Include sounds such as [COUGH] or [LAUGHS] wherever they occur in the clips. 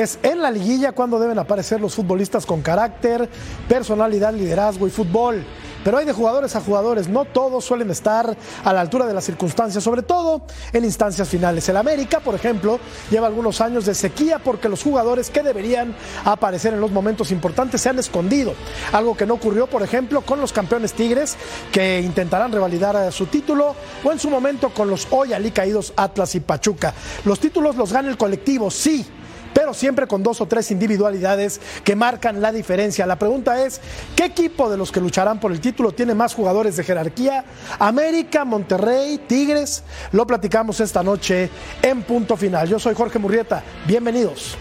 Es en la liguilla cuando deben aparecer los futbolistas con carácter, personalidad, liderazgo y fútbol. Pero hay de jugadores a jugadores, no todos suelen estar a la altura de las circunstancias, sobre todo en instancias finales. El América, por ejemplo, lleva algunos años de sequía porque los jugadores que deberían aparecer en los momentos importantes se han escondido. Algo que no ocurrió, por ejemplo, con los campeones Tigres, que intentarán revalidar su título, o en su momento con los hoy caídos Atlas y Pachuca. Los títulos los gana el colectivo, sí pero siempre con dos o tres individualidades que marcan la diferencia. La pregunta es, ¿qué equipo de los que lucharán por el título tiene más jugadores de jerarquía? América, Monterrey, Tigres. Lo platicamos esta noche en punto final. Yo soy Jorge Murrieta. Bienvenidos.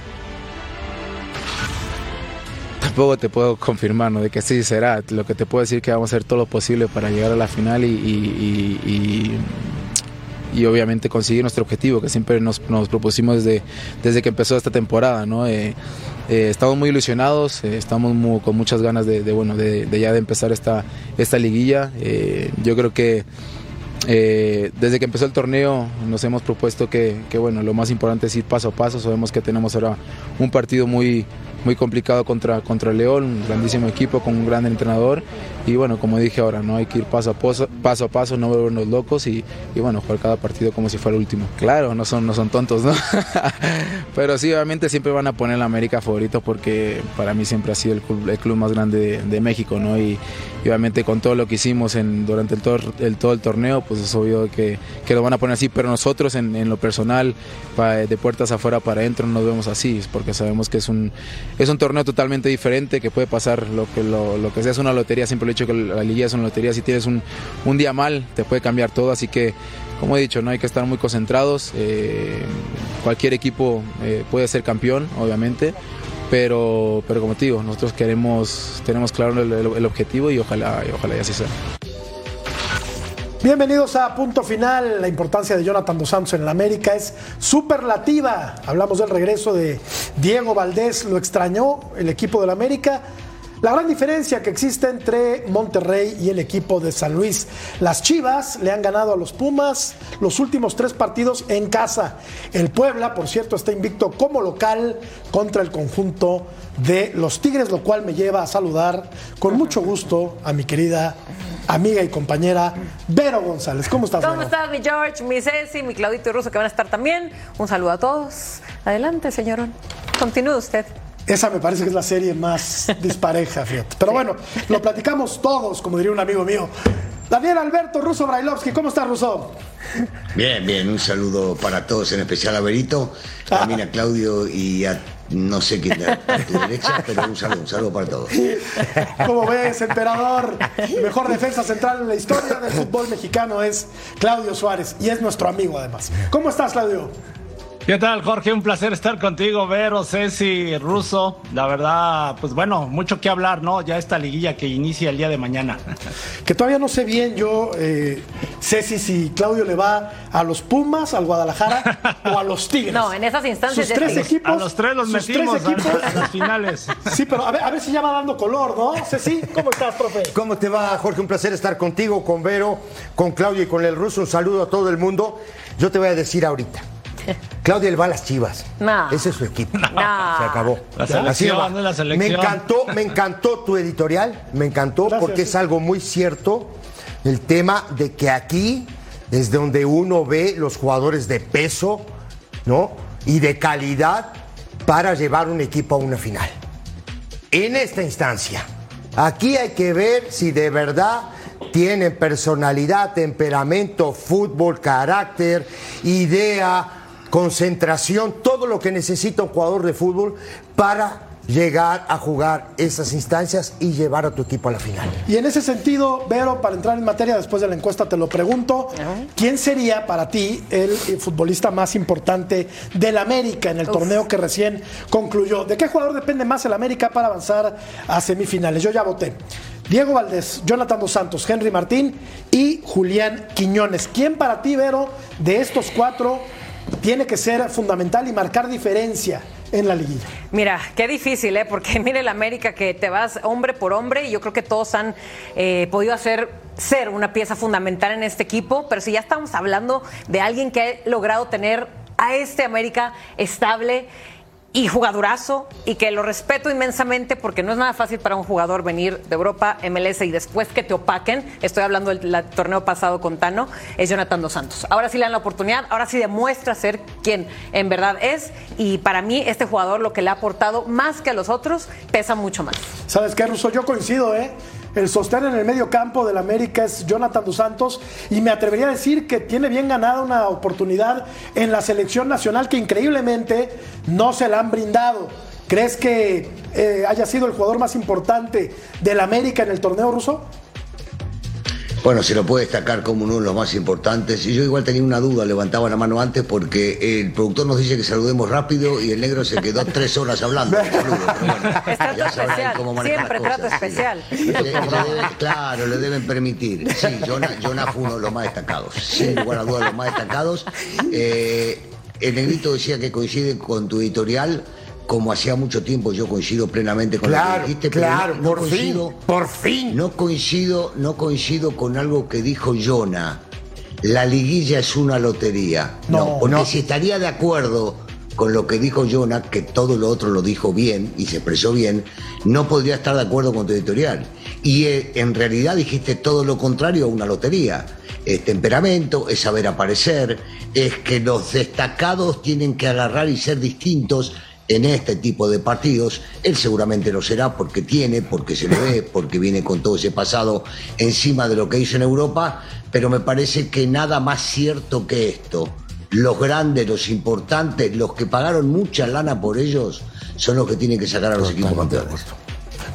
Tampoco te puedo confirmar ¿no? de que sí será. Lo que te puedo decir es que vamos a hacer todo lo posible para llegar a la final y y obviamente conseguir nuestro objetivo que siempre nos, propusimos desde, desde que empezó esta temporada. ¿no? Eh, eh, estamos muy ilusionados, eh, estamos con muchas ganas de, bueno, de, ya de empezar esta, esta liguilla. yo creo que desde que empezó el torneo nos hemos propuesto que, que, bueno, lo más importante es ir paso a paso. Sabemos que tenemos ahora un partido muy, muy complicado contra, contra León, un grandísimo equipo con un gran entrenador. Y bueno, como dije ahora, no hay que ir paso a paso, paso, a paso no volvernos locos y, y, bueno, jugar cada partido como si fuera el último. Claro, no son, no son tontos, ¿no? [LAUGHS] Pero sí, obviamente siempre van a poner la América favorito porque para mí siempre ha sido el club, el club más grande de, México, ¿no? Y, obviamente con todo lo que hicimos en, durante el, el, todo el torneo, pues es obvio que, que, lo van a poner así, pero nosotros en, en lo personal, de puertas afuera para adentro, no nos vemos así, porque sabemos que es un es un torneo totalmente diferente, que puede pasar lo que, lo, que sea, es una lotería, siempre lo he dicho que la liguilla es una lotería, si tienes un, día mal te puede cambiar todo, así que como he dicho, no hay que estar muy concentrados, eh, cualquier equipo eh, puede ser campeón, obviamente, pero, pero como te digo, nosotros queremos, tenemos claro el, objetivo y ojalá, y ojalá y así sea. Bienvenidos a Punto Final. La importancia de Jonathan Dos Santos en el América es superlativa. Hablamos del regreso de Diego Valdés, lo extrañó el equipo del América. La gran diferencia que existe entre Monterrey y el equipo de San Luis. Las Chivas le han ganado a los Pumas los últimos tres partidos en casa. El Puebla, por cierto, está invicto como local contra el conjunto de los Tigres, lo cual me lleva a saludar con mucho gusto a mi querida amiga y compañera Vero González. ¿Cómo estás, ¿Cómo estás, mi George, mi Ceci, mi Claudito y Russo, que van a estar también? Un saludo a todos. Adelante, señorón. Continúe usted. Esa me parece que es la serie más [LAUGHS] dispareja, fíjate. Pero bueno, lo platicamos todos, como diría un amigo mío. Daniel Alberto Russo Brailovsky, ¿cómo estás, Russo? Bien, bien, un saludo para todos, en especial a Berito, también a Claudio y a no sé quién a tu derecha, pero un saludo, un saludo para todos. Como ves, emperador, mejor defensa central en la historia del fútbol mexicano es Claudio Suárez y es nuestro amigo además. ¿Cómo estás, Claudio? ¿Qué tal, Jorge? Un placer estar contigo, Vero, Ceci, Russo. La verdad, pues bueno, mucho que hablar, ¿no? Ya esta liguilla que inicia el día de mañana. [LAUGHS] Que todavía no sé bien yo, eh, Ceci, si Claudio le va a los Pumas, al Guadalajara o a los Tigres. [LAUGHS] No, en esas instancias. Sus tres equipos. A los tres los metimos A, las finales. [LAUGHS] Sí, pero a ver, a ver si ya va dando color, ¿no? Ceci, ¿cómo estás, profe? ¿Cómo te va, Jorge? Un placer estar contigo, con Vero, con Claudio y con el Russo. Un saludo a todo el mundo. Yo te voy a decir ahorita. [LAUGHS] Claudia él va a las Chivas. Ese es su equipo. Se acabó. Me encantó, me encantó tu editorial, me encantó porque es algo muy cierto el tema de que aquí es donde uno ve los jugadores de peso, ¿no? Y de calidad para llevar un equipo a una final. En esta instancia, aquí hay que ver si de verdad tienen personalidad, temperamento, fútbol, carácter, idea, concentración, todo lo que necesita un jugador de fútbol para llegar a jugar esas instancias y llevar a tu equipo a la final. Y en ese sentido, Vero, para entrar en materia después de la encuesta te lo pregunto, ¿quién sería para ti el futbolista más importante del América en el torneo que recién concluyó? ¿De qué jugador depende más el América para avanzar a semifinales? Yo ya voté. Diego Valdés, Jonathan Dos Santos, Henry Martín y Julián Quiñones. ¿Quién para ti, Vero, de estos cuatro tiene que ser fundamental y marcar diferencia? en la liguilla. Mira, qué difícil, ¿eh? Porque [LAUGHS] mire el América que te vas hombre por hombre y yo creo que todos han eh, podido hacer ser una pieza fundamental en este equipo, pero si ya estamos hablando de alguien que ha logrado tener a este América estable y jugadorazo y que lo respeto inmensamente porque no es nada fácil para un jugador venir de Europa, MLS y después que te opaquen, estoy hablando del torneo pasado con Tano, es Jonathan Dos Santos. Ahora sí le dan la oportunidad, ahora sí demuestra ser quien en verdad es y para mí este jugador lo que le ha aportado más que a los otros pesa mucho más. ¿Sabes qué, Russo? Yo coincido, ¿eh? El sostén en el medio campo del América es Jonathan Dos Santos y me atrevería a decir que tiene bien ganada una oportunidad en la selección nacional que increíblemente no se la han brindado. ¿Crees que eh, haya sido el jugador más importante del América en el torneo ruso? Bueno, se lo puede destacar como uno de los más importantes. Y yo igual tenía una duda, levantaba la mano antes porque el productor nos dice que saludemos rápido y el negro se quedó tres horas hablando. Siempre trato especial. claro, le deben permitir. Sí, Jonah, fue uno de los más destacados. Sin lugar a dudas, los más destacados. Eh, el negrito decía que coincide con tu editorial como hacía mucho tiempo yo coincido plenamente con lo que dijiste, claro, no, por coincido, fin, por fin. No coincido, no coincido con algo que dijo Jonah. La liguilla es una lotería. No, porque si estaría de acuerdo con lo que dijo Jonah, que todo lo otro lo dijo bien y se expresó bien, no podría estar de acuerdo con tu editorial. Y eh, en realidad dijiste todo lo contrario a una lotería. Es temperamento, es saber aparecer, es que los destacados tienen que agarrar y ser distintos en este tipo de partidos. Él seguramente lo será porque tiene, porque se le ve, [LAUGHS] porque viene con todo ese pasado encima de lo que hizo en Europa, pero me parece que nada más cierto que esto. Los grandes, los importantes, los que pagaron mucha lana por ellos, son los que tienen que sacar a los equipos campeones.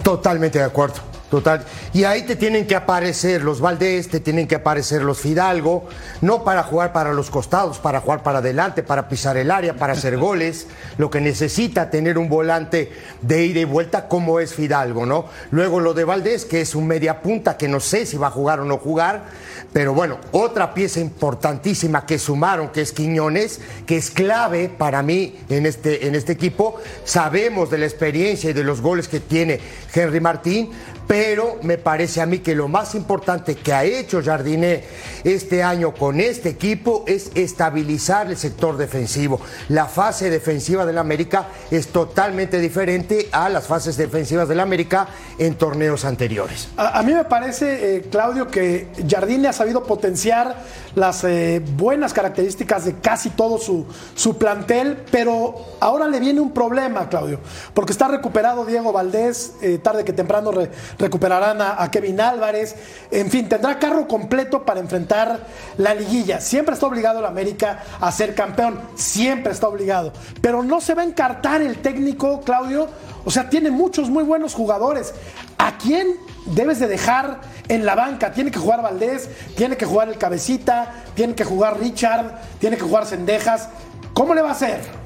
Totalmente de acuerdo. Total. Y ahí te tienen que aparecer los Valdés, te tienen que aparecer los Fidalgo, no para jugar para los costados, para jugar para adelante, para pisar el área, para hacer [LAUGHS] goles. Lo que necesita tener un volante de ida y vuelta como es Fidalgo, ¿no? Luego lo de Valdés, que es un media punta, que no sé si va a jugar o no jugar, pero bueno, otra pieza importantísima que sumaron, que es Quiñones, que es clave para mí en este, en este equipo. Sabemos de la experiencia y de los goles que tiene Henry Martín, pero me parece a mí que lo más importante que ha hecho Jardiné este año con este equipo es estabilizar el sector defensivo. La fase defensiva del América es totalmente diferente a las fases defensivas del América en torneos anteriores. A, mí me parece, eh, Claudio, que Jardine ha sabido potenciar las eh, buenas características de casi todo su, su plantel, pero ahora le viene un problema, Claudio, porque está recuperado Diego Valdés, eh, tarde que temprano recuperarán a, Kevin Álvarez, en fin, tendrá carro completo para enfrentar la liguilla. Siempre está obligado el América a ser campeón, siempre está obligado, pero no se va a encartar el técnico, Claudio, o sea, tiene muchos muy buenos jugadores. ¿A quién debes de dejar en la banca? Tiene que jugar Valdés, tiene que jugar el Cabecita, tiene que jugar Richard, tiene que jugar Cendejas. ¿Cómo le va a hacer?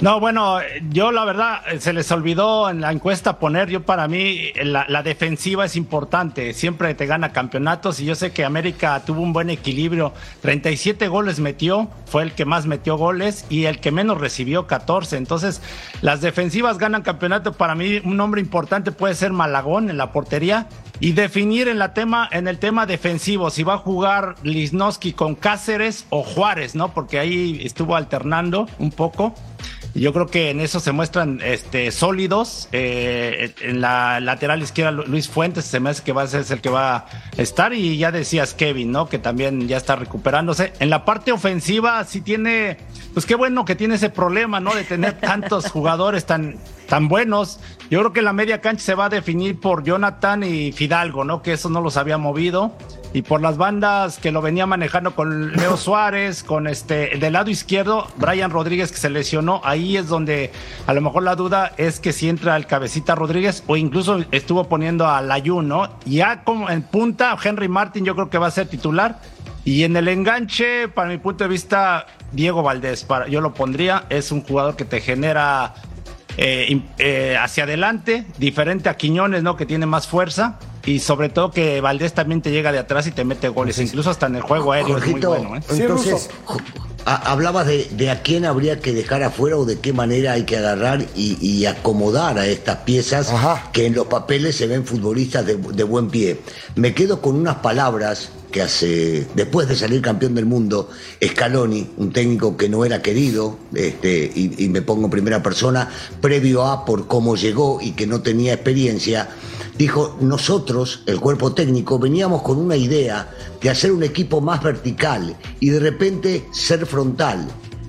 No, bueno, yo la verdad se les olvidó en la encuesta poner, yo para mí la, defensiva es importante, siempre te gana campeonatos y yo sé que América tuvo un buen equilibrio, 37 goles metió, fue el que más metió goles y el que menos recibió 14, entonces las defensivas ganan campeonato, para mí un nombre importante puede ser Malagón en la portería y definir en, la tema, en el tema defensivo si va a jugar Lisnowski con Cáceres o Juárez, ¿no? Porque ahí estuvo alternando un poco. Yo creo que en eso se muestran este, sólidos. Eh, en la lateral izquierda, Luis Fuentes se me hace que va a ser el que va a estar. Y ya decías Kevin, ¿no? Que también ya está recuperándose. En la parte ofensiva sí tiene pues qué bueno que tiene ese problema, ¿no? De tener [LAUGHS] tantos jugadores tan, tan buenos. Yo creo que la media cancha se va a definir por Jonathan y Fidalgo, ¿no? Que eso no los había movido. Y por las bandas que lo venía manejando con Leo Suárez, con este, del lado izquierdo, Brian Rodríguez que se lesionó. Ahí es donde a lo mejor la duda es que si entra el cabecita Rodríguez o incluso estuvo poniendo a Layun, ¿no? Ya como en punta, Henry Martin yo creo que va a ser titular. Y en el enganche, para mi punto de vista, Diego Valdés, para, yo lo pondría, es un jugador que te genera eh, eh, hacia adelante, diferente a Quiñones, ¿no? Que tiene más fuerza. Y sobre todo que Valdés también te llega de atrás y te mete goles, incluso hasta en el juego aéreo es muy bueno. ¿eh? Entonces, hablabas de, a quién habría que dejar afuera o de qué manera hay que agarrar y, acomodar a estas piezas que en los papeles se ven futbolistas de, de buen pie. Me quedo con unas palabras que hace, después de salir campeón del mundo, Scaloni, un técnico que no era querido, este, y, me pongo en primera persona, previo a por cómo llegó y que no tenía experiencia, dijo, nosotros, el cuerpo técnico, veníamos con una idea de hacer un equipo más vertical y de repente ser frontal.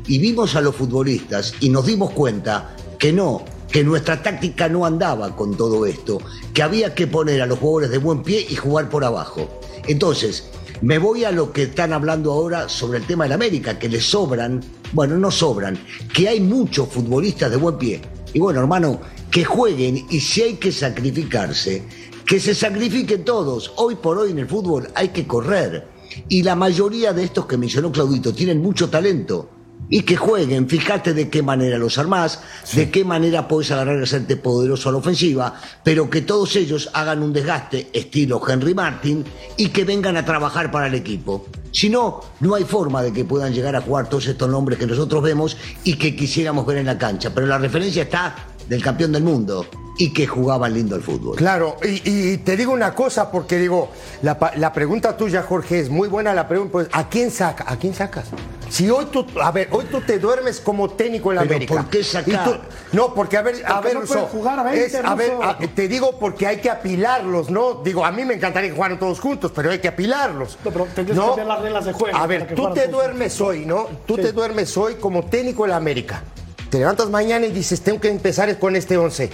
Y vimos a los futbolistas y nos dimos cuenta que no, que nuestra táctica no andaba con todo esto, que había que poner a los jugadores de buen pie y jugar por abajo. Entonces, me voy a lo que están hablando ahora sobre el tema del América, que le sobran, bueno, no sobran, que hay muchos futbolistas de buen pie. Y bueno, hermano, que jueguen y si hay que sacrificarse, que se sacrifiquen todos. Hoy por hoy en el fútbol hay que correr. Y la mayoría de estos que mencionó Claudito tienen mucho talento y que jueguen. Fíjate de qué manera los armás, de qué manera puedes agarrar y hacerte poderoso a la ofensiva, pero que todos ellos hagan un desgaste estilo Henry Martin y que vengan a trabajar para el equipo. Si no, no hay forma de que puedan llegar a jugar todos estos nombres que nosotros vemos y que quisiéramos ver en la cancha. Pero la referencia está del campeón del mundo y que jugaban lindo el fútbol. Claro, y, te digo una cosa, porque digo, la, pregunta tuya, Jorge, es muy buena la pregunta, pues, ¿a quién saca? ¿A quién sacas? Si hoy tú, a ver, hoy tú te duermes como técnico en la América. ¿Por qué sacar? no, porque a ver, a ver, no jugar a, 20, a ver, te digo porque hay que apilarlos, ¿no? Digo, a mí me encantaría que jugaran todos juntos, pero hay que apilarlos. No, pero tendrías que ver las reglas de juego. A ver, tú te duermes hoy, ¿no? Tú te duermes hoy como técnico en la América. Te levantas mañana y dices, tengo que empezar con este 11.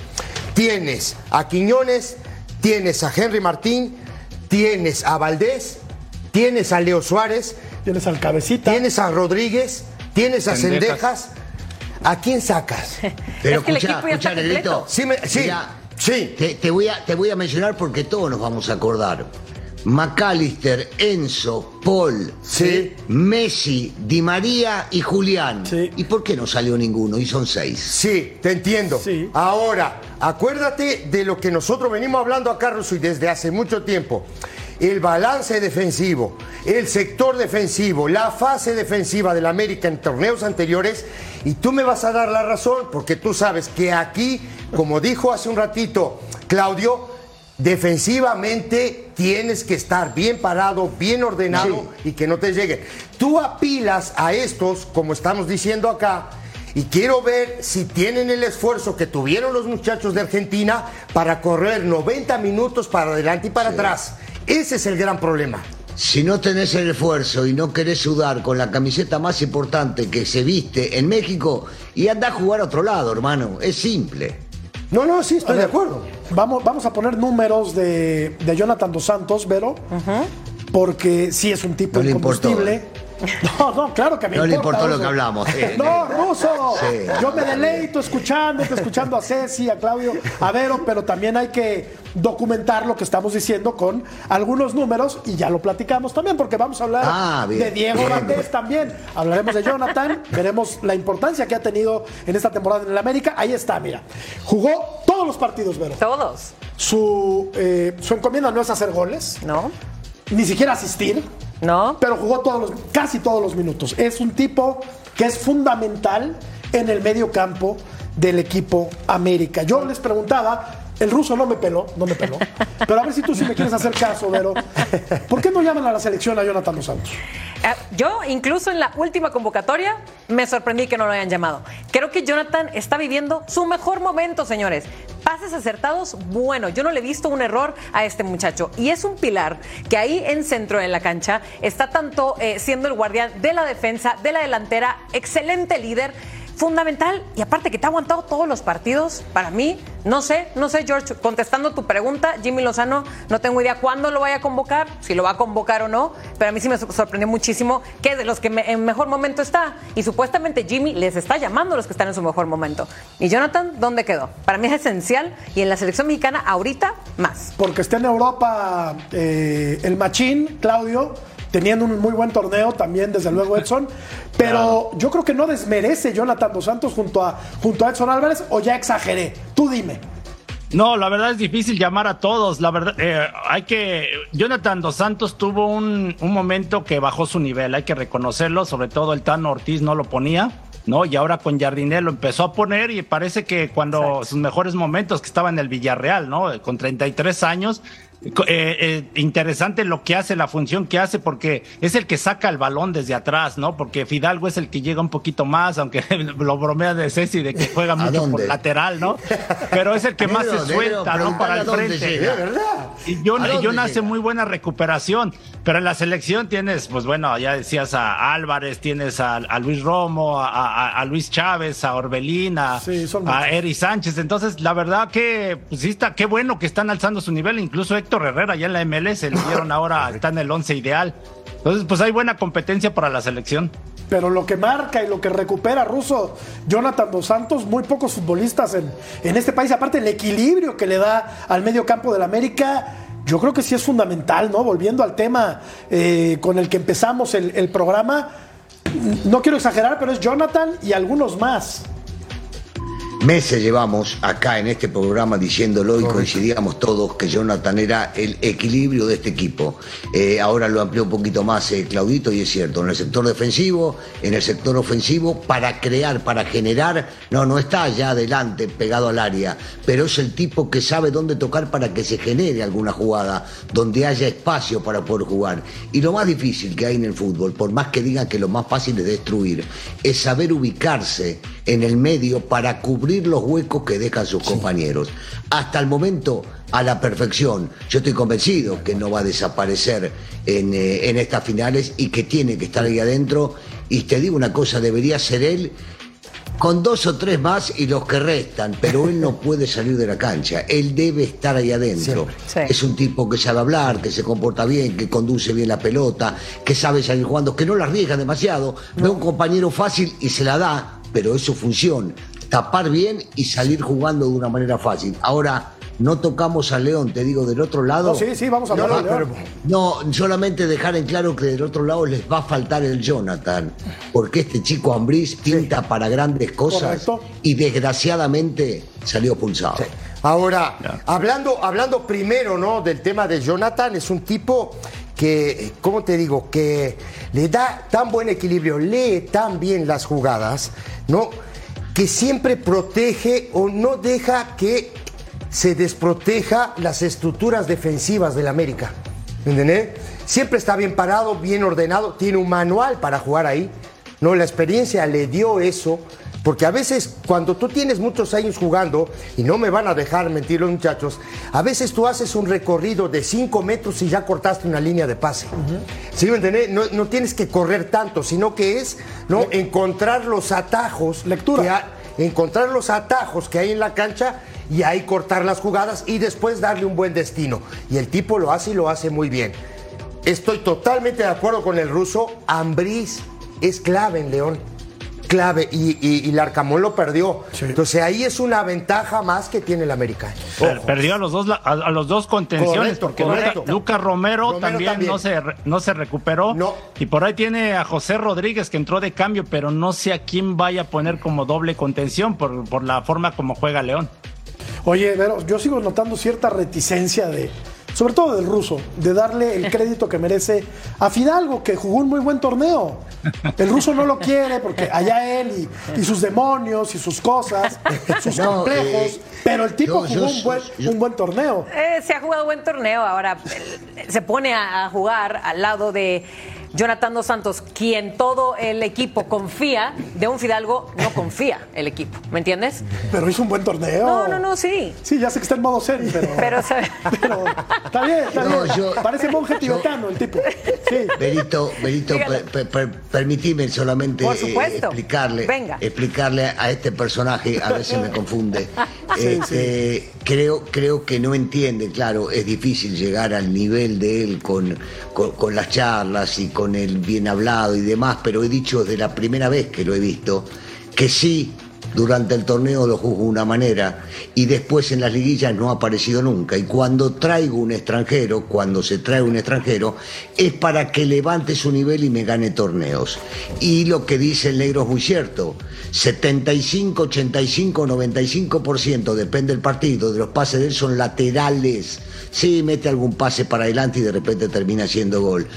Tienes a Quiñones, tienes a Henry Martín, tienes a Valdés, tienes a Leo Suárez, tienes al Cabecita, tienes a Rodríguez, tienes a Cendejas. ¿A quién sacas? [LAUGHS] Pero escucha, escucha, Negrito. Sí, sí, sí. te, voy a, te voy a mencionar porque todos nos vamos a acordar. McAllister, Enzo, Paul, sí. Messi, Di María y Julián. Sí. ¿Y por qué no salió ninguno? Y son seis. Sí, te entiendo. Sí. Ahora, acuérdate de lo que nosotros venimos hablando acá, Russo, y desde hace mucho tiempo. El balance defensivo, el sector defensivo, la fase defensiva del América en torneos anteriores, y tú me vas a dar la razón, porque tú sabes que aquí, como dijo hace un ratito Claudio, defensivamente tienes que estar bien parado, bien ordenado y que no te llegue. Tú apilas a estos, como estamos diciendo acá, y quiero ver si tienen el esfuerzo que tuvieron los muchachos de Argentina para correr 90 minutos para adelante y para atrás. Ese es el gran problema. Si no tenés el esfuerzo y no querés sudar con la camiseta más importante que se viste en México, y anda a jugar a otro lado, hermano. Es simple. No, no, sí, estoy de acuerdo. Vamos, vamos a poner números de, Jonathan Dos Santos, Vero, porque sí es un tipo de incombustible. [LAUGHS] No, no, claro que me no importa. No le importó lo que hablamos. no, Ruso. Yo me deleito escuchándote, escuchando a Ceci, a Claudio, a Vero, pero también hay que documentar lo que estamos diciendo con algunos números y ya lo platicamos también, porque vamos a hablar ah, de Diego Valdés también. Hablaremos de Jonathan, [LAUGHS] veremos la importancia que ha tenido en esta temporada en el América. Ahí está, mira. Jugó todos los partidos, Vero. Todos. Su, eh, su encomienda no es hacer goles. No. Ni siquiera asistir. No. Pero jugó todos los, casi todos los minutos. Es un tipo que es fundamental en el medio campo del equipo América. Yo les preguntaba, el ruso no me peló, no me peló, pero a ver si tú sí me quieres hacer caso, Vero. ¿Por qué no llaman a la selección a Jonathan Dos Santos? Eh, yo, incluso en la última convocatoria, me sorprendí que no lo hayan llamado. Creo que Jonathan está viviendo su mejor momento, señores. Pases acertados, bueno, yo no le he visto un error a este muchacho. Y es un pilar que ahí en centro de la cancha está tanto eh, siendo el guardián de la defensa, de la delantera, excelente líder fundamental y aparte que te ha aguantado todos los partidos, para mí, no sé, no sé, George, contestando tu pregunta, Jimmy Lozano, no tengo idea cuándo lo vaya a convocar, si lo va a convocar o no, pero a mí sí me sorprendió muchísimo que de los que en mejor momento está y supuestamente Jimmy les está llamando a los que están en su mejor momento. ¿Y Jonathan dónde quedó? Para mí es esencial y en la selección mexicana ahorita más. Porque está en Europa eh, el machín, Claudio teniendo un muy buen torneo también, desde luego, Edson. [LAUGHS] Pero yo creo que no desmerece Jonathan Dos Santos junto a, junto a Edson Álvarez, o ya exageré. Tú dime. No, la verdad es difícil llamar a todos. La verdad, eh, hay que. Jonathan Dos Santos tuvo un, un, momento que bajó su nivel, hay que reconocerlo. Sobre todo el Tano Ortiz no lo ponía, ¿no? Y ahora con Jardinel lo empezó a poner y parece que cuando sus mejores momentos, que estaba en el Villarreal, ¿no? Con 33 años, eh, eh, interesante lo que hace, la función que hace, porque es el que saca el balón desde atrás, ¿no? Porque Fidalgo es el que llega un poquito más, aunque [LAUGHS] lo bromea de Ceci de que [LAUGHS] juega mucho por lateral, ¿no? [LAUGHS] Pero es el que más se suelta, ¿no? Para el frente. Y yo, yo hace muy buena recuperación, pero en la selección tienes, pues bueno, ya decías a Álvarez, tienes a, Luis Romo, a, Luis Chávez, a Orbelín, a, Eri Sánchez. Entonces, la verdad que, pues sí está, qué bueno que están alzando su nivel, incluso Héctor Herrera ya en la MLS, le dieron [LAUGHS] ahora, está en el once ideal. Entonces, pues hay buena competencia para la selección. Pero lo que marca y lo que recupera Russo, Jonathan Dos Santos, muy pocos futbolistas en, en este país, aparte el equilibrio que le da al medio campo del América, yo creo que sí es fundamental, ¿no? Volviendo al tema eh, con el que empezamos el, el programa, no quiero exagerar, pero es Jonathan y algunos más. Meses llevamos acá en este programa diciéndolo y coincidíamos todos que Jonathan era el equilibrio de este equipo. Eh, ahora lo amplió un poquito más eh, Claudito y es cierto, en el sector defensivo, en el sector ofensivo, para crear, para generar, no, no está allá adelante pegado al área, pero es el tipo que sabe dónde tocar para que se genere alguna jugada, donde haya espacio para poder jugar. Y lo más difícil que hay en el fútbol, por más que digan que lo más fácil es destruir, es saber ubicarse en el medio para cubrir los huecos que dejan sus compañeros. Hasta el momento, a la perfección. Yo estoy convencido que no va a desaparecer en, eh, en estas finales y que tiene que estar ahí adentro. Y te digo una cosa, debería ser él con dos o tres más y los que restan, pero él no [LAUGHS] puede salir de la cancha, él debe estar ahí adentro. Es un tipo que sabe hablar, que se comporta bien, que conduce bien la pelota, que sabe salir jugando, que no la arriesga demasiado, ve un compañero fácil y se la da, pero es su función, tapar bien y salir jugando de una manera fácil. Ahora, no tocamos a León, te digo, del otro lado. sí, sí, vamos a no, no, solamente dejar en claro que del otro lado les va a faltar el Jonathan, porque este chico Ambriz pinta para grandes cosas y desgraciadamente salió pulsado. Ahora, hablando, hablando primero ¿no? del tema de Jonathan, es un tipo que, ¿cómo te digo? Que le da tan buen equilibrio, lee tan bien las jugadas, ¿no? Que siempre protege o no deja que se desproteja las estructuras defensivas del América. ¿Entendés? Siempre está bien parado, bien ordenado, tiene un manual para jugar ahí. No, la experiencia le dio eso porque a veces cuando tú tienes muchos años jugando, y no me van a dejar mentir los muchachos, a veces tú haces un recorrido de 5 metros y ya cortaste una línea de pase. ¿Sí me entendés? No, tienes que correr tanto, sino que es ¿no? encontrar los atajos. Lectura. encontrar los atajos que hay en la cancha y ahí cortar las jugadas y después darle un buen destino. Y el tipo lo hace y lo hace muy bien. Estoy totalmente de acuerdo con el ruso. Ambriz es clave en León clave y, y, el Arcamón lo perdió. Entonces ahí es una ventaja más que tiene el americano. Perdió a los dos a, los dos contenciones porque Lucas Romero, también, No, se, no se recuperó. Y por ahí tiene a José Rodríguez que entró de cambio, pero no sé a quién vaya a poner como doble contención por, por la forma como juega León. Oye, pero yo sigo notando cierta reticencia de, sobre todo del ruso, de darle el [LAUGHS] crédito que merece a Fidalgo, que jugó un muy buen torneo. El ruso no lo quiere porque allá él y, sus demonios y sus cosas, [LAUGHS] sus complejos. Pero el tipo jugó un, buen, un, buen, torneo. Eh, se ha jugado buen torneo. Ahora se pone a jugar al lado de Jonathan Dos Santos, quien todo el equipo confía, de un Fidalgo no confía el equipo, ¿me entiendes? Pero hizo un buen torneo. No, no, no, sí. Sí, ya sé que está en modo serio, pero. Pero, está bien, está bien. Parece monje tibetano el tipo. Sí. Berito, Berito, permitime solamente eh, explicarle, explicarle a este personaje, a ver si me confunde. [LAUGHS] Este, creo, creo que no entiende, claro, es difícil llegar al nivel de él con, con las charlas y con el bien hablado y demás, pero he dicho desde la primera vez que lo he visto que sí, durante el torneo lo juzgo de una manera y después en las liguillas no ha aparecido nunca. Y cuando traigo un extranjero, cuando se trae un extranjero, es para que levante su nivel y me gane torneos. Y lo que dice el negro es muy cierto. 75, 85, 95%, depende del partido, de los pases de él son laterales. Sí, mete algún pase para adelante y de repente termina siendo gol.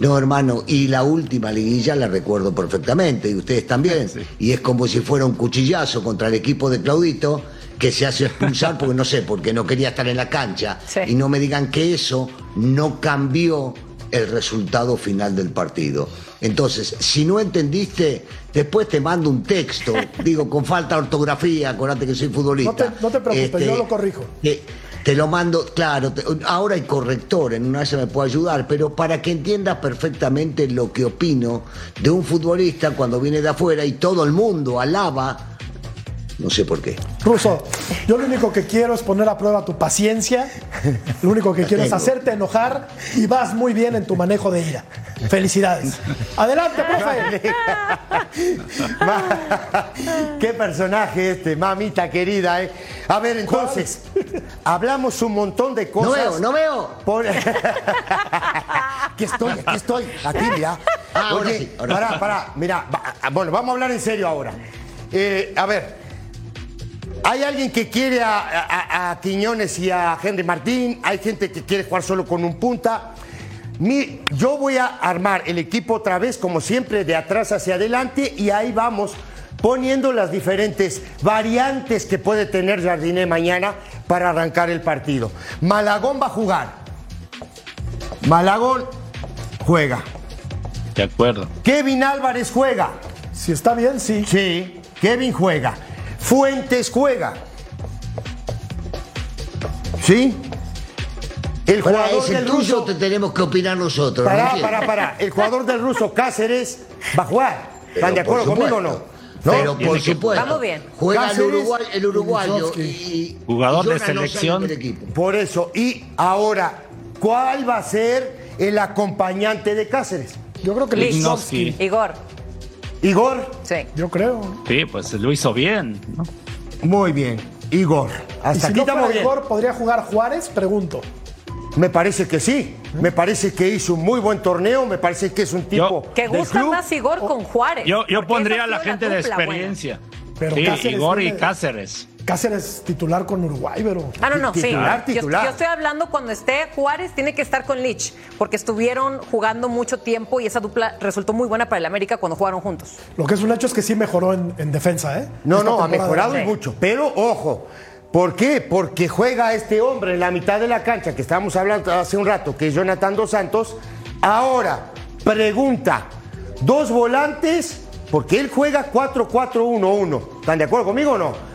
No, hermano, y la última liguilla la recuerdo perfectamente, y ustedes también. Y es como si fuera un cuchillazo contra el equipo de Claudito, que se hace expulsar [LAUGHS] porque no sé, porque no quería estar en la cancha. Y no me digan que eso no cambió el resultado final del partido. Entonces, si no entendiste, después te mando un texto, [LAUGHS] digo, con falta de ortografía, acuérdate que soy futbolista. No te, preocupes, yo este, lo corrijo. Te lo mando, claro, ahora hay corrector, en una vez me puede ayudar, pero para que entiendas perfectamente lo que opino de un futbolista cuando viene de afuera y todo el mundo alaba no sé por qué. Ruso, yo lo único que quiero es poner a prueba tu paciencia. Lo único que quiero es hacerte enojar y vas muy bien en tu manejo de ira. Felicidades. Adelante, profe. [LAUGHS] Qué personaje este, mamita querida. ¿eh? A ver, entonces, hablamos un montón de cosas. No veo, no veo. aquí estoy, aquí estoy. Aquí, mira. Ah, Oye, pará, pará. Mira, bueno, vamos a hablar en serio ahora. Eh, a ver, hay alguien que quiere a, Quiñones y a Henry Martín, hay gente que quiere jugar solo con un punta. yo voy a armar el equipo otra vez, como siempre, de atrás hacia adelante y ahí vamos poniendo las diferentes variantes que puede tener Jardiné mañana para arrancar el partido. Malagón va a jugar. Malagón juega. De acuerdo. Kevin Álvarez juega. Si está bien, sí. Sí, Kevin juega. Fuentes juega. ¿Sí? El jugador del ruso te tenemos que opinar nosotros. Pará, pará, pará. El jugador del ruso Cáceres va a jugar. ¿Están de acuerdo conmigo o no? Pero por supuesto. Vamos bien. Juega el, Uruguay, el uruguayo y, jugador de selección. por eso. Y ahora, ¿cuál va a ser el acompañante de Cáceres? Yo creo que Lichowski. Igor. Igor. Sí. Yo creo. Sí, pues lo hizo bien. Muy bien. Igor. Hasta aquí estamos bien. Igor, ¿podría jugar Juárez? Pregunto. Me parece que sí. Me parece que hizo un muy buen torneo. Me parece que es un tipo. que gusta más Igor con Juárez. Yo, pondría a la gente de experiencia. Pero sí, Igor y Cáceres. Cáceres titular con Uruguay, pero. Ah, no, no, sí. Yo, estoy hablando cuando esté Juárez, tiene que estar con Lich, porque estuvieron jugando mucho tiempo y esa dupla resultó muy buena para el América cuando jugaron juntos. Lo que es un hecho es que sí mejoró en, defensa, ¿eh? No, no, ha mejorado mucho. Pero ojo, ¿por qué? Porque juega este hombre en la mitad de la cancha, que estábamos hablando hace un rato, que es Jonathan Dos Santos. Ahora, pregunta: dos volantes, porque él juega 4-4-1-1. ¿Están de acuerdo conmigo o no?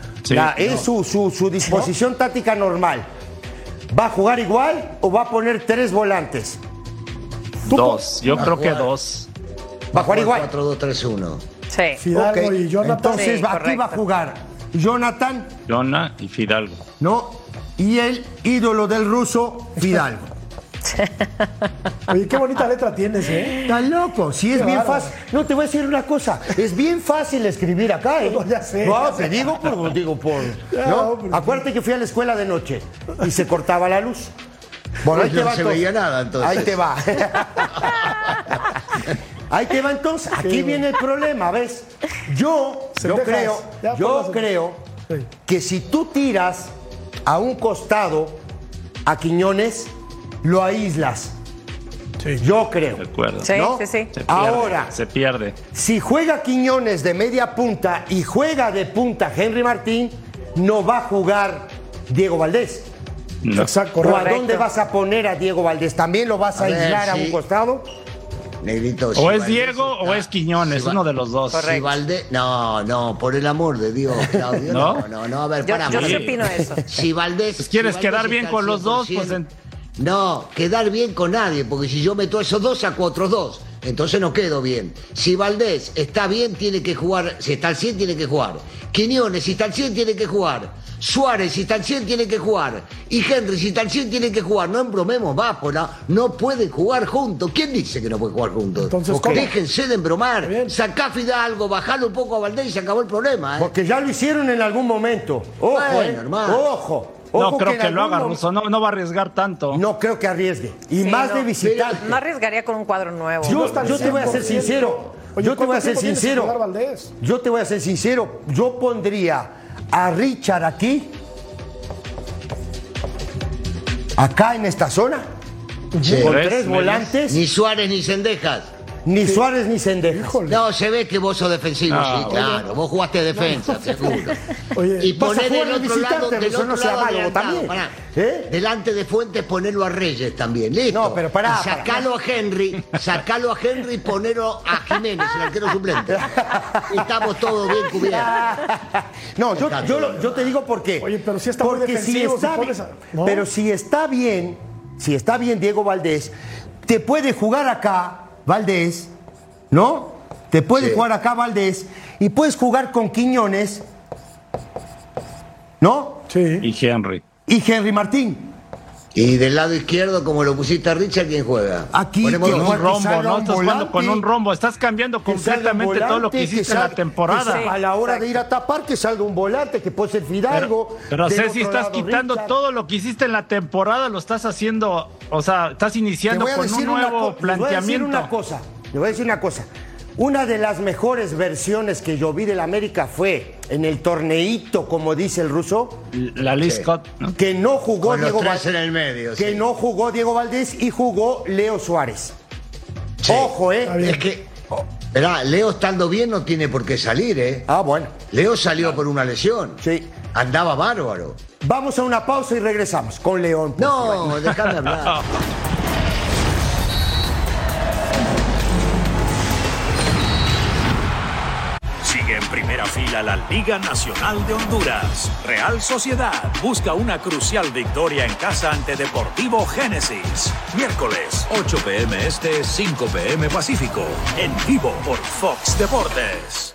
Es su, disposición táctica normal. ¿Va a jugar igual o va a poner tres volantes? Dos, yo creo que dos. ¿Va a jugar igual? 4-2-3-1. Sí. Fidalgo y Jonathan. Entonces, aquí va a jugar Jonathan. Jonah y Fidalgo. No. Y el ídolo del ruso, Fidalgo. [LAUGHS] Oye, qué bonita letra tienes, ¿eh? Está loco. Sí, es bien fácil. No, te voy a decir una cosa. Es bien fácil escribir acá, ¿eh? No, ya sé. No, te digo por. Digo por [LAUGHS] ¿no? Acuérdate que fui a la escuela de noche y se cortaba la luz. Bueno, ahí te va. No se veía nada entonces. Ahí te va. [LAUGHS] Ahí te va entonces. Aquí viene el problema, ¿ves? Yo, yo creo, yo creo que si tú tiras a un costado a Quiñones, lo aíslas. Yo creo. De acuerdo. Sí, sí, sí. Ahora, se pierde. Si juega Quiñones de media punta y juega de punta Henry Martín, no va a jugar Diego Valdés. Exacto, ¿O a dónde vas a poner a Diego Valdés? ¿También lo vas a, aislar a un costado? Negrito, o es Diego o es Quiñones, uno de los dos. Si Valdés, no, no, por el amor de Dios, Claudio. ¿No? no, no, a ver, para. Yo, yo opino eso. Si Valdés. Pues ¿Quieres quedar bien con los dos? Pues No, quedar bien con nadie, porque si yo meto esos dos, saco otros dos. Entonces no quedo bien. Si Valdés está bien, tiene que jugar. Si está al 100, tiene que jugar. Quiñones, si está al 100, tiene que jugar. Suárez, si está al 100, tiene que jugar. Y Henry, si está al 100, tiene que jugar. No embromemos, Vápola. No pueden jugar juntos. ¿Quién dice que no pueden jugar juntos? Entonces, Déjense de embromar. Sacá Fidalgo, bajalo un poco a Valdés y se acabó el problema. ¿eh? Porque ya lo hicieron en algún momento. Ojo, eh. Ojo. No creo que, lo haga Russo, no, no, va a arriesgar tanto. No creo que arriesgue. Y más de visitante. No arriesgaría con un cuadro nuevo. Yo, yo te voy a ser sincero. yo te voy a ser sincero. Yo te voy a ser sincero. Yo pondría a Richard aquí, acá en esta zona, con tres volantes. Ni Suárez ni Sendejas. Ni Suárez ni Sendejas. No, se ve que vos sos defensivo, ah, sí, claro. Vos jugaste defensa, seguro. y poner el otro lado, del otro lado también. ¿Eh? Delante de Fuentes ponerlo a Reyes también, listo. No, pero pará. sacalo a Henry, sacalo a Henry y ponerlo a Jiménez, el arquero suplente. Estamos todos bien cubiertos. No, yo, yo, te digo por qué. Oye, pero si está Porque si está, Pero si está bien, si está bien Diego Valdés, te puede jugar acá Valdés, ¿no? Te puede jugar acá Valdés y puedes jugar con Quiñones, ¿no? Sí. Y Henry. Y Henry Martín. Y del lado izquierdo, como lo pusiste a Richard, ¿quién juega? Aquí con un rombo, ¿no? Estás jugando con un rombo. Estás cambiando completamente todo lo que hiciste en la temporada. a la hora de ir a tapar, que salga un volante, que puede ser Fidalgo. Pero, sé si estás quitando todo lo que hiciste en la temporada, lo estás haciendo, o sea, estás iniciando con un nuevo planteamiento. Le voy a decir una cosa, le voy a decir una cosa. Una de las mejores versiones que yo vi del América fue en el torneito, como dice el ruso. La Liz Que no jugó Diego Valdés. en el medio. Que no jugó Diego Valdés y jugó Leo Suárez. Ojo, ¿eh? Es que. Leo estando bien no tiene por qué salir, ¿eh? Ah, bueno. Leo salió por una lesión. Sí. Andaba bárbaro. Vamos a una pausa y regresamos con León. No, déjame hablar. [LAUGHS] la Liga Nacional de Honduras. Real Sociedad busca una crucial victoria en casa ante Deportivo Génesis. Miércoles, 8 pm este, 5 pm Pacífico. En vivo por Fox Deportes.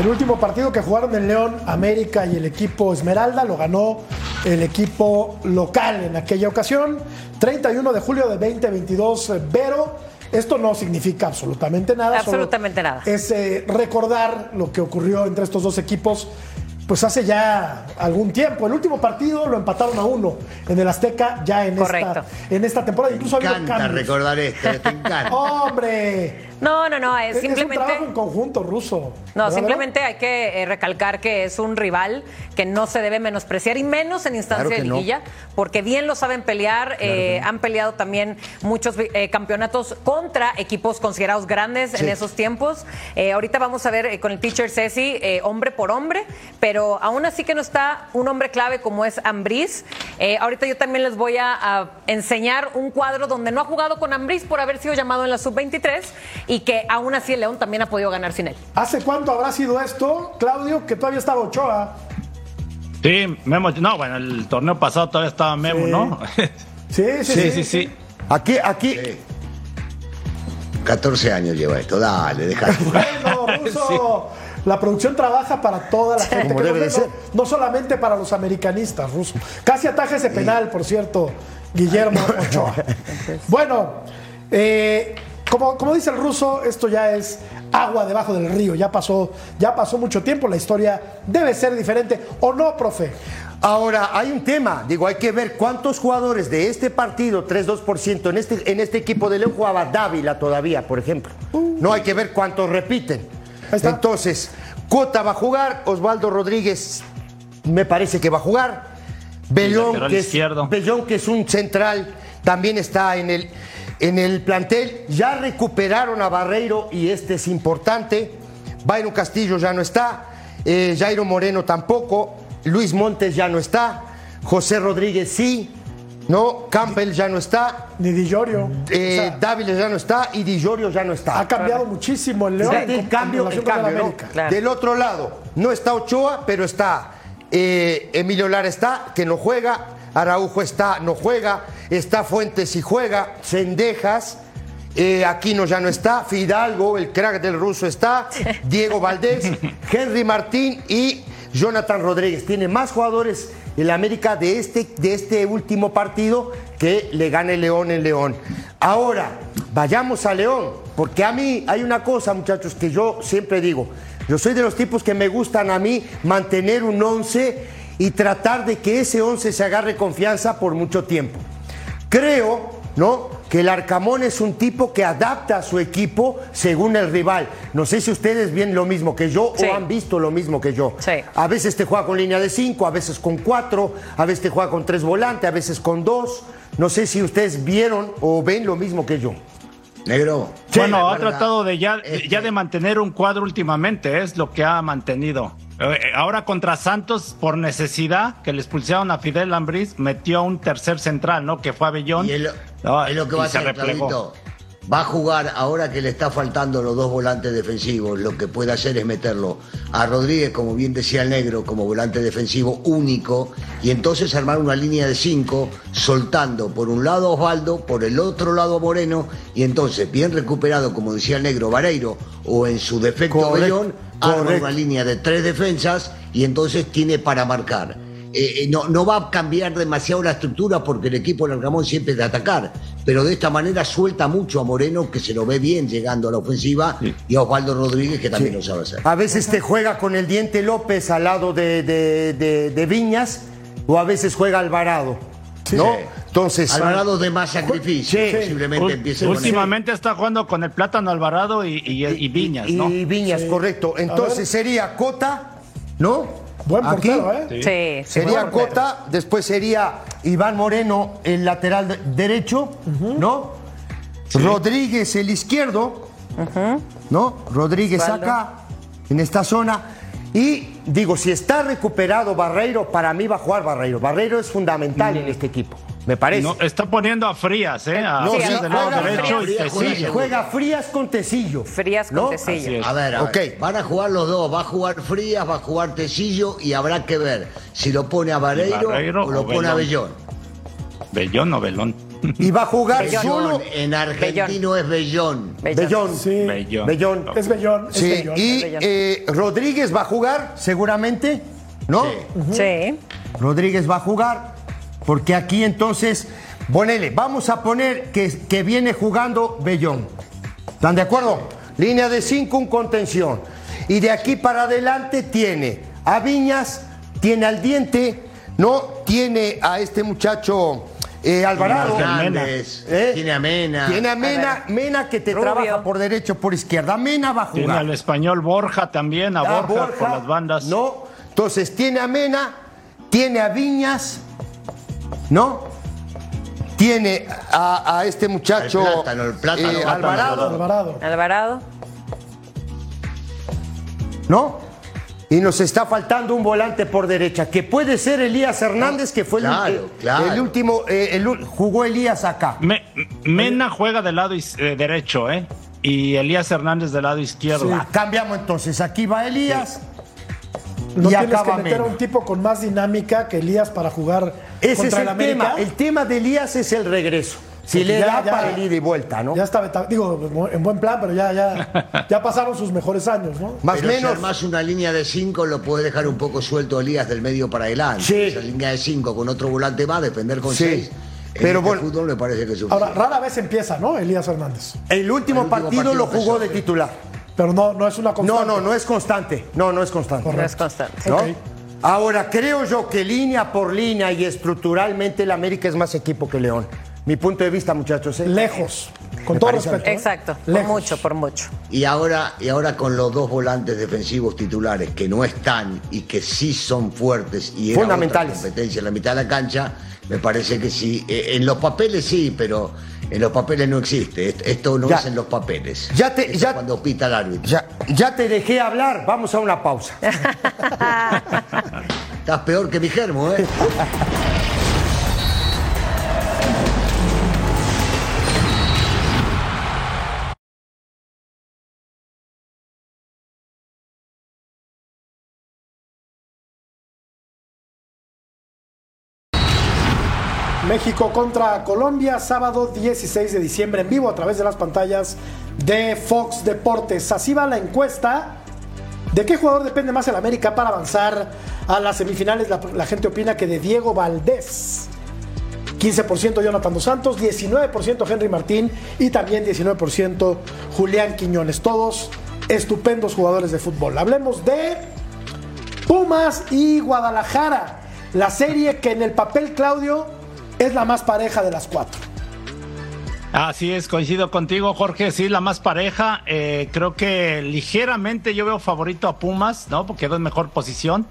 El último partido que jugaron el León, América y el equipo Esmeralda lo ganó el equipo local en aquella ocasión. 31 de julio de 2022, Vero. Esto no significa absolutamente nada. Absolutamente nada. Es eh, recordar lo que ocurrió entre estos dos equipos pues hace ya algún tiempo. El último partido lo empataron a uno en el Azteca ya en, esta, en esta temporada. Incluso me encanta recordar esto, te [LAUGHS] encanta. ¡Hombre! No, no, no, es, simplemente... un trabajo en conjunto ruso. No, simplemente hay que eh, recalcar que es un rival que no se debe menospreciar y menos en instancia de liguilla, porque bien lo saben pelear, eh, han peleado también muchos eh, campeonatos contra equipos considerados grandes en esos tiempos. ahorita vamos a ver con el pitcher Ceci, hombre por hombre, pero aún así que no está un hombre clave como es Ambriz. ahorita yo también les voy a, a, enseñar un cuadro donde no ha jugado con Ambriz por haber sido llamado en la sub-23 y que aún así el León también ha podido ganar sin él. ¿Hace cuánto habrá sido esto, Claudio? Que todavía estaba Ochoa. Sí, Memo, no, bueno, el torneo pasado todavía estaba Memo, ¿no? [LAUGHS] Sí sí sí, sí, Aquí, aquí. 14 años lleva esto, dale, déjalo. bueno, Ruso. [LAUGHS] La producción trabaja para toda la gente. no, no, solamente para los americanistas, Ruso. Casi ataja ese penal, por cierto, Guillermo Ochoa. [LAUGHS] bueno, eh, como, como dice el ruso, esto ya es agua debajo del río. Ya pasó, ya pasó mucho tiempo. La historia debe ser diferente. ¿O no, profe? Ahora, hay un tema, digo, hay que ver cuántos jugadores de este partido, 3-2%, en este, en este equipo de León jugaba Dávila todavía, por ejemplo. No hay que ver cuántos repiten. Entonces, Cota va a jugar, Osvaldo Rodríguez me parece que va a jugar. Bellón que, es, Bellón, que es un central, también está en el, en el plantel. Ya recuperaron a Barreiro y este es importante. Byron Castillo ya no está. Eh, Jairo Moreno tampoco. Luis Montes ya no está, José Rodríguez sí, ¿no? Campbell ya no está. Ni Di Giorgio. Eh, Dávila ya no está y Di ya no está. Ha cambiado muchísimo el León. el cambio, el cambio, Del otro lado, no está Ochoa, pero está eh, Emilio Lara está, que no juega. Araujo está, no juega. Está Fuentes y juega. Sendejas. Eh, Aquino ya no está, Fidalgo, el crack del ruso está, [LAUGHS] Diego Valdés, Henry Martín y Jonathan Rodríguez. Tiene más jugadores en la América de este, de este último partido que le gane León en León. Ahora, vayamos a León, porque a mí hay una cosa, muchachos, que yo siempre digo. Yo soy de los tipos que me gustan a mí mantener un 11 y tratar de que ese 11 se agarre confianza por mucho tiempo. Creo, ¿no? que el Arcamón es un tipo que adapta a su equipo según el rival. No sé si ustedes ven lo mismo que yo o han visto lo mismo que yo. A veces te juega con línea de cinco, a veces con cuatro, a veces te juega con tres volantes, a veces con dos. No sé si ustedes vieron o ven lo mismo que yo. Negro. bueno, ha tratado de ya, ya de mantener un cuadro últimamente, es lo que ha mantenido. Eh, ahora contra Santos, por necesidad, que le expulsaron a Fidel Lambriz, metió un tercer central, ¿no? Que fue a Bellón. Y es lo, que va a hacer, Va a jugar ahora que le está faltando los dos volantes defensivos. Lo que puede hacer es meterlo a Rodríguez, como bien decía el negro, como volante defensivo único. Y entonces armar una línea de cinco, soltando por un lado a Osvaldo, por el otro lado a Moreno. Y entonces, bien recuperado, como decía el negro, Vareiro, o en su defecto Bellón arma una línea de tres defensas y entonces tiene para marcar. Eh, eh, no, no va a cambiar demasiado la estructura porque el equipo del Ramón siempre es de atacar, pero de esta manera suelta mucho a Moreno que se lo ve bien llegando a la ofensiva y a Osvaldo Rodríguez que también lo sabe hacer. A veces te juega con el diente López al lado de, de, Viñas o a veces juega Alvarado. ¿No? Entonces. Alvarado de más sacrificio. Posiblemente empiece Últimamente está jugando con el plátano Alvarado y, y, Viñas, ¿no? Y Viñas, correcto. Entonces sería Cota, ¿no? Buen portero, ¿eh? Sí. Sería Cota, después sería Iván Moreno, el lateral derecho, ¿no? Rodríguez, el izquierdo, ¿no? Rodríguez acá, en esta zona. Y digo, si está recuperado Barreiro, para mí va a jugar Barreiro. Barreiro es fundamental en este equipo. Me parece. No, está poniendo a Frías, ¿eh? A no, Frías del lado derecho y Tecillo. Juega Frías con Tecillo. Frías con Tecillo. A ver, a ver, van a jugar los dos. Va a jugar Frías, va a jugar Tecillo y habrá que ver si lo pone a Vareiro, o lo pone a Bellón. Bellón o Belón. Y va a jugar solo. En argentino es Bellón. Bellón. sí. Bellón. Bellón. Es Bellón. sí. Y eh, Rodríguez va a jugar, seguramente, ¿no? sí. Rodríguez va a jugar. Porque aquí entonces, ponele, vamos a poner que, que viene jugando Bellón. ¿Están de acuerdo? Línea de 5, un contención. Y de aquí para adelante tiene a Viñas, tiene al diente, ¿no? Tiene a este muchacho eh, Alvarado. ¿Eh? Tiene a Mena. Tiene a Mena, Mena que te trabaja por derecho, por izquierda. Mena va a jugar. Tiene al español Borja también, a Borja, Borja, por las bandas. No, entonces tiene a Mena, tiene a Viñas, ¿no? Tiene a, este muchacho el plátano, eh, Alvarado. Alvarado. Alvarado. ¿No? Y nos está faltando un volante por derecha, que puede ser Elías Hernández, que fue el, último, eh, jugó Elías acá. Mena juega del lado eh, derecho, ¿eh? Y Elías Hernández del lado izquierdo. cambiamos entonces, aquí va Elías. No tienes que meter a un tipo con más dinámica que Elías para jugar Ese contra es el, tema. El tema de Elías es el regreso. Si le da para el ida y vuelta, ¿no? Ya está, digo, en buen plan, pero ya, ya, ya pasaron sus mejores años, ¿no? Más o menos. más una línea de cinco lo puede dejar un poco suelto Elías del medio para adelante. Sí. Esa línea de cinco con otro volante más, defender con seis pero bueno. fútbol me parece que Ahora, rara vez empieza, ¿no? Elías Hernández. El último, partido, lo jugó de titular. Pero no, no es una constante. No, no, no es constante. No, no es constante. No es constante. ¿No? Ahora, creo yo que línea por línea y estructuralmente el América es más equipo que León. Mi punto de vista, muchachos. ¿eh? Lejos. Con todo respeto. ¿eh? Exacto. Por mucho, por mucho. Y ahora, y ahora con los dos volantes defensivos titulares que no están y que sí son fuertes y fundamentales competencia en la mitad de la cancha, me parece que sí. Eh, en los papeles sí, pero en los papeles no existe. Esto no es en los papeles. Ya te, ya, cuando pita el árbitro. Ya, ya te dejé hablar. Vamos a una pausa. [LAUGHS] Estás peor que mi germo, ¿eh? [LAUGHS] Contra Colombia, sábado 16 de diciembre en vivo a través de las pantallas de Fox Deportes. Así va la encuesta. ¿De qué jugador depende más el América para avanzar a las semifinales? La, gente opina que de Diego Valdés. 15% Jonathan Dos Santos, 19% Henry Martín y también 19% Julián Quiñones. Todos estupendos jugadores de fútbol. Hablemos de Pumas y Guadalajara. La serie que en el papel, Claudio, es la más pareja de las cuatro. Así es, coincido contigo, Jorge. Sí, la más pareja. Eh, creo que ligeramente yo veo favorito a Pumas, ¿no? Porque quedó en mejor posición.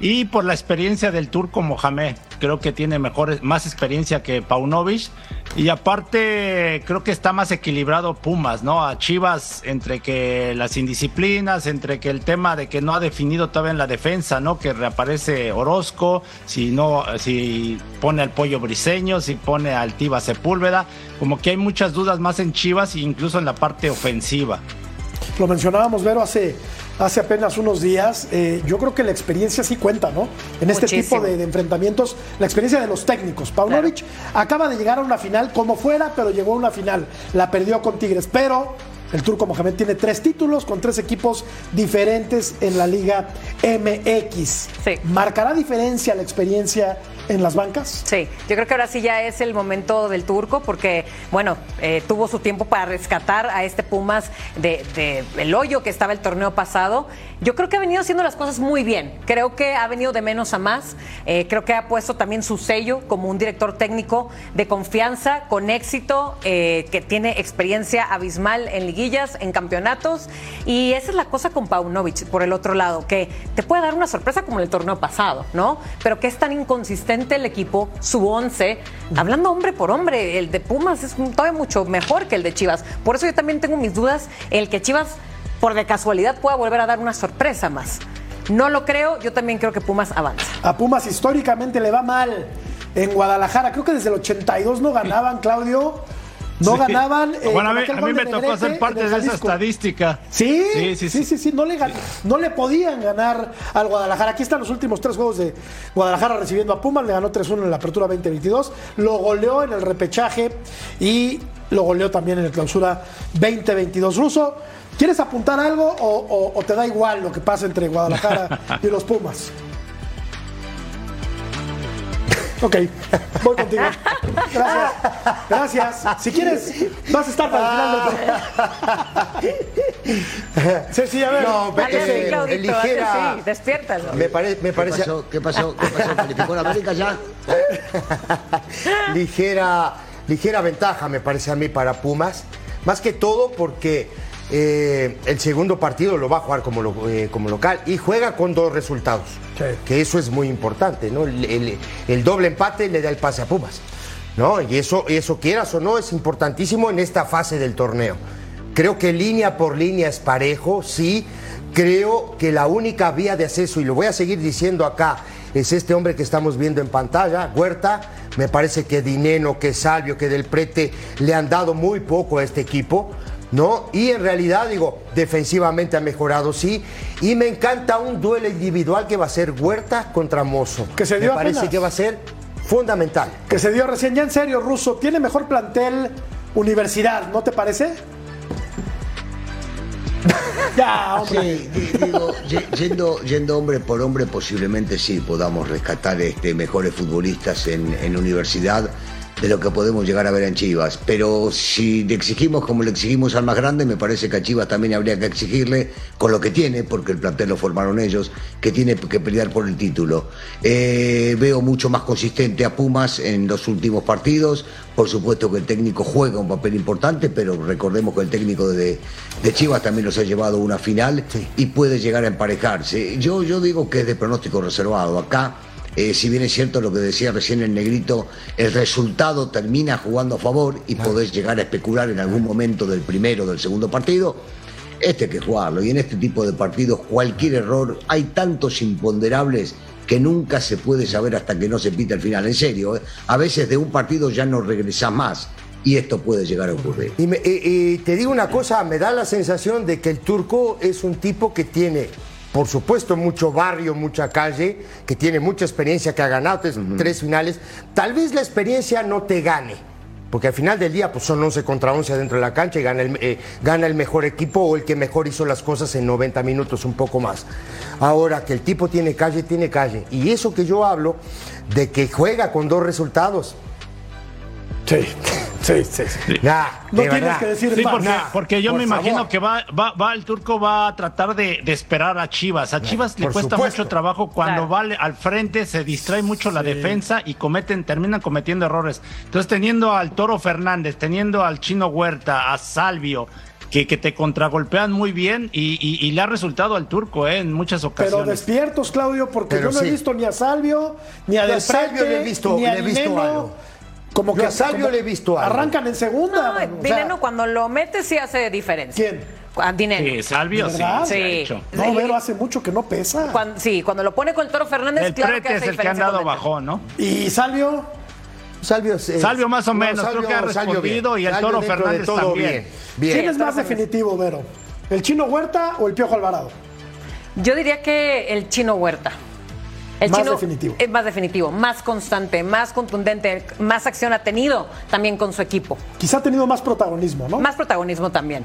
Y por la experiencia del turco Mohamed, creo que tiene mejor, más experiencia que Paunovic. Y aparte, creo que está más equilibrado Pumas, ¿no? A Chivas, entre que las indisciplinas, entre que el tema de que no ha definido todavía en la defensa, ¿no? Que reaparece Orozco, si no, si pone al pollo briseño, si pone al Tiba Sepúlveda. Como que hay muchas dudas más en Chivas e incluso en la parte ofensiva. Lo mencionábamos, Vero, hace hace apenas unos días, eh, yo creo que la experiencia sí cuenta, ¿no? En este tipo de, enfrentamientos, la experiencia de los técnicos. Paunovic acaba de llegar a una final como fuera, pero llegó a una final. La perdió con Tigres, pero el Turco Mohamed tiene tres títulos con tres equipos diferentes en la Liga MX. ¿Marcará diferencia la experiencia en las bancas? Sí, yo creo que ahora sí ya es el momento del turco porque, bueno, eh, tuvo su tiempo para rescatar a este Pumas del de, hoyo que estaba el torneo pasado. Yo creo que ha venido haciendo las cosas muy bien. Creo que ha venido de menos a más. Eh, creo que ha puesto también su sello como un director técnico de confianza, con éxito, eh, que tiene experiencia abismal en liguillas, en campeonatos. Y esa es la cosa con Paunovic, por el otro lado, que te puede dar una sorpresa como en el torneo pasado, ¿no? Pero que es tan inconsistente el equipo, su once, hablando hombre por hombre, el de Pumas es todavía mucho mejor que el de Chivas. Por eso yo también tengo mis dudas, el que Chivas, por de casualidad, pueda volver a dar una sorpresa más. No lo creo, yo también creo que Pumas avanza. A Pumas históricamente le va mal en Guadalajara, creo que desde el 82 no ganaban, Claudio. No ganaban. Eh, bueno, a mí, me tocó ser parte de esa estadística. ¿Sí? Sí, sí, sí. sí, No, le no le podían ganar al Guadalajara. Aquí están los últimos tres juegos de Guadalajara recibiendo a Pumas. Le ganó 3-1 en la apertura 2022. Lo goleó en el repechaje y lo goleó también en la clausura 2022. Ruso, ¿quieres apuntar algo o te da igual lo que pasa entre Guadalajara [LAUGHS] y los Pumas? Ok, voy contigo. Gracias. Gracias. Si quieres, vas a estar para el final Sí, [LAUGHS] sí, a ver. No, ligera... sí, despiértalo. Me, parece. ¿Qué pasó? ¿Qué pasó? ¿Qué pasó? ¿Calificó la América ya? [LAUGHS] ligera, ligera ventaja, me parece a mí, para Pumas. Más que todo porque eh, el segundo partido lo va a jugar como, eh, como local y juega con dos resultados. Que eso es muy importante, ¿no? El, doble empate le da el pase a Pumas. ¿No? Y eso, eso, quieras o no, es importantísimo en esta fase del torneo. Creo que línea por línea es parejo, sí. Creo que la única vía de acceso, y lo voy a seguir diciendo acá, es este hombre que estamos viendo en pantalla, Huerta. Me parece que Dineno, que Salvio, que Del Prete le han dado muy poco a este equipo. ¿no? Y en realidad, digo, defensivamente ha mejorado, sí. Y me encanta un duelo individual que va a ser Huerta contra Mozo. Que se dio me parece que va a ser fundamental. Que se dio recién. Ya en serio, Russo, tiene mejor plantel universidad, ¿no te parece? [LAUGHS] ya, hombre. Sí, digo, yendo, yendo hombre por hombre, posiblemente sí podamos rescatar este, mejores futbolistas en, en universidad de lo que podemos llegar a ver en Chivas. Pero si le exigimos como le exigimos al más grande, me parece que a Chivas también habría que exigirle con lo que tiene, porque el plantel lo formaron ellos, que tiene que pelear por el título. Eh, veo mucho más consistente a Pumas en los últimos partidos. Por supuesto que el técnico juega un papel importante, pero recordemos que el técnico de, Chivas también nos ha llevado a una final y puede llegar a emparejarse. Yo, yo digo que es de pronóstico reservado. Acá eh, si bien es cierto lo que decía recién el negrito, el resultado termina jugando a favor y podés llegar a especular en algún momento del primero o del segundo partido, este hay que jugarlo. Y en este tipo de partidos, cualquier error, hay tantos imponderables que nunca se puede saber hasta que no se pita el final. En serio, ¿eh? a veces de un partido ya no regresás más. Y esto puede llegar a ocurrir. Y, y te digo una cosa, me da la sensación de que el turco es un tipo que tiene por supuesto, mucho barrio, mucha calle, que tiene mucha experiencia, que ha ganado tres, finales. Tal vez la experiencia no te gane, porque al final del día pues son 11 contra 11 dentro de la cancha y gana el, eh, gana el mejor equipo o el que mejor hizo las cosas en 90 minutos, un poco más. Ahora que el tipo tiene calle, tiene calle. Y eso que yo hablo de que juega con dos resultados. Sí. Sí, sí, sí. no tienes que decir Porque, porque, yo me imagino que va, va, el turco va a tratar de, esperar a Chivas. A Chivas le cuesta mucho trabajo cuando va al frente, se distrae mucho la defensa y cometen, terminan cometiendo errores. Entonces, teniendo al Toro Fernández, teniendo al Chino Huerta, a Salvio, que, que, te contragolpean muy bien y, le ha resultado al turco eh, en muchas ocasiones. Pero despiertos, Claudio, porque yo no he visto ni a Salvio, ni a Del Salvio le he visto, ni a le he visto algo. Como que a Salvio le he visto algo. Arrancan en segunda. No, Dineno cuando lo mete sí hace diferencia. ¿Quién? A Dineno. Sí, Salvio sí. sí. No, pero hace mucho que no pesa. sí, cuando lo pone con el Toro Fernández, el claro que hace es el que han dado bajón, ¿no? ¿Y Salvio? Salvio, Salvio más o menos, creo que ha respondido y el Toro Fernández también. Bien. ¿Quién es más definitivo, Vero? ¿El Chino Huerta o el Piojo Alvarado? Yo diría que el Chino Huerta. El más definitivo. Es más definitivo, más constante, más contundente, más acción ha tenido también con su equipo. Quizá ha tenido más protagonismo, ¿no? Más protagonismo también.